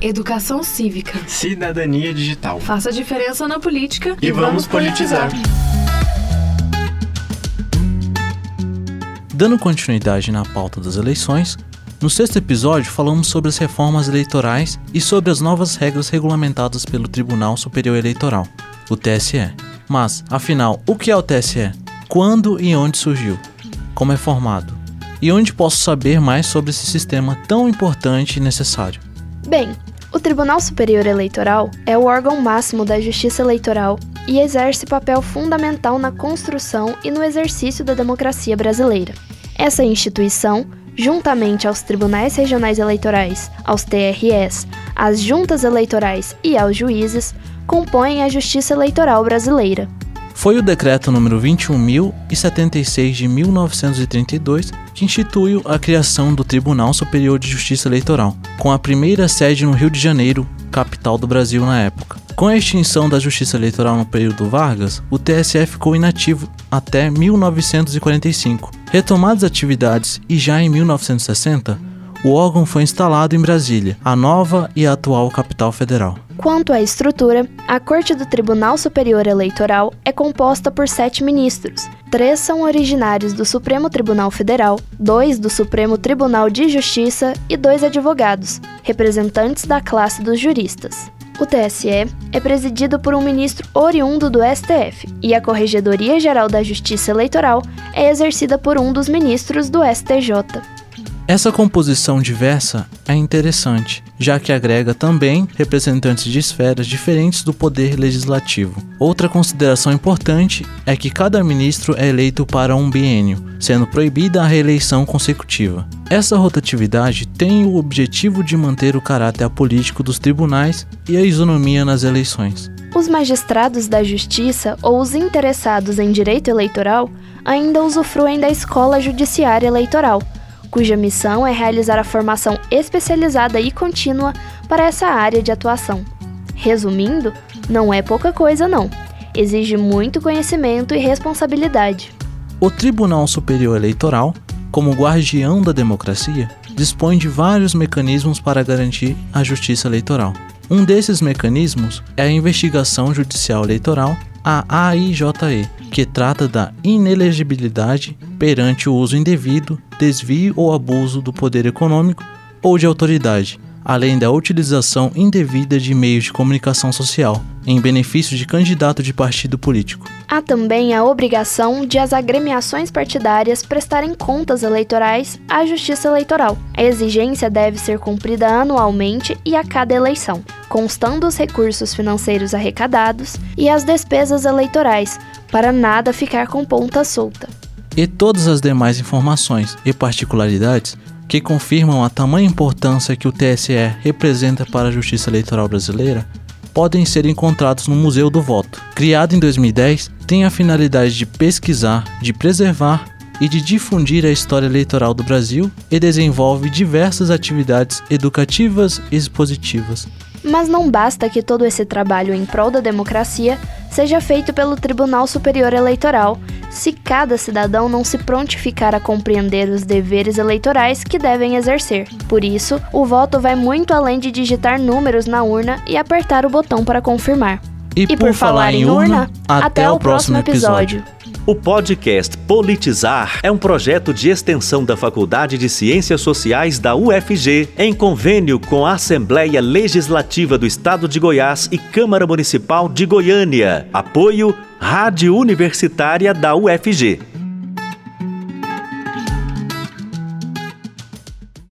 Educação cívica. Cidadania digital. Faça diferença na política e, e vamos politizar. Dando continuidade na pauta das eleições, no sexto episódio falamos sobre as reformas eleitorais e sobre as novas regras regulamentadas pelo Tribunal Superior Eleitoral, o TSE. Mas, afinal, o que é o TSE? Quando e onde surgiu? Como é formado? E onde posso saber mais sobre esse sistema tão importante e necessário? Bem, o Tribunal Superior Eleitoral é o órgão máximo da Justiça Eleitoral e exerce papel fundamental na construção e no exercício da democracia brasileira. Essa instituição, juntamente aos tribunais regionais eleitorais, aos TRS, às juntas eleitorais e aos juízes, compõem a Justiça Eleitoral brasileira. Foi o decreto número 21.076 de 1932 que instituiu a criação do Tribunal Superior de Justiça Eleitoral, com a primeira sede no Rio de Janeiro, capital do Brasil na época. Com a extinção da Justiça Eleitoral no período Vargas, o TSE ficou inativo até 1945. Retomadas atividades e já em 1960, o órgão foi instalado em Brasília, a nova e atual capital federal. Quanto à estrutura, a Corte do Tribunal Superior Eleitoral é composta por sete ministros. Três são originários do Supremo Tribunal Federal, dois do Supremo Tribunal de Justiça e dois advogados, representantes da classe dos juristas. O TSE é presidido por um ministro oriundo do STF e a Corregedoria Geral da Justiça Eleitoral é exercida por um dos ministros do STJ. Essa composição diversa é interessante, já que agrega também representantes de esferas diferentes do poder legislativo. Outra consideração importante é que cada ministro é eleito para um biênio, sendo proibida a reeleição consecutiva. Essa rotatividade tem o objetivo de manter o caráter apolítico dos tribunais e a isonomia nas eleições. Os magistrados da justiça ou os interessados em direito eleitoral ainda usufruem da escola judiciária eleitoral cuja missão é realizar a formação especializada e contínua para essa área de atuação. Resumindo, não é pouca coisa, não. Exige muito conhecimento e responsabilidade. O Tribunal Superior Eleitoral, como guardião da democracia, dispõe de vários mecanismos para garantir a justiça eleitoral. Um desses mecanismos é a investigação judicial eleitoral a AIJE, que trata da inelegibilidade perante o uso indevido, desvio ou abuso do poder econômico ou de autoridade, além da utilização indevida de meios de comunicação social, em benefício de candidato de partido político. Há também a obrigação de as agremiações partidárias prestarem contas eleitorais à Justiça Eleitoral. A exigência deve ser cumprida anualmente e a cada eleição, constando os recursos financeiros arrecadados e as despesas eleitorais, para nada ficar com ponta solta. E todas as demais informações e particularidades que confirmam a tamanha importância que o TSE representa para a justiça eleitoral brasileira, podem ser encontrados no Museu do Voto. Criado em 2010, tem a finalidade de pesquisar, de preservar e de difundir a história eleitoral do Brasil e desenvolve diversas atividades educativas e expositivas. Mas não basta que todo esse trabalho em prol da democracia seja feito pelo Tribunal Superior Eleitoral, se cada cidadão não se prontificar a compreender os deveres eleitorais que devem exercer. Por isso, o voto vai muito além de digitar números na urna e apertar o botão para confirmar. E, e por, falar em urna, até, até o próximo episódio. episódio. O podcast Politizar é um projeto de extensão da Faculdade de Ciências Sociais da UFG, em convênio com a Assembleia Legislativa do Estado de Goiás e Câmara Municipal de Goiânia. Apoio Rádio Universitária da UFG.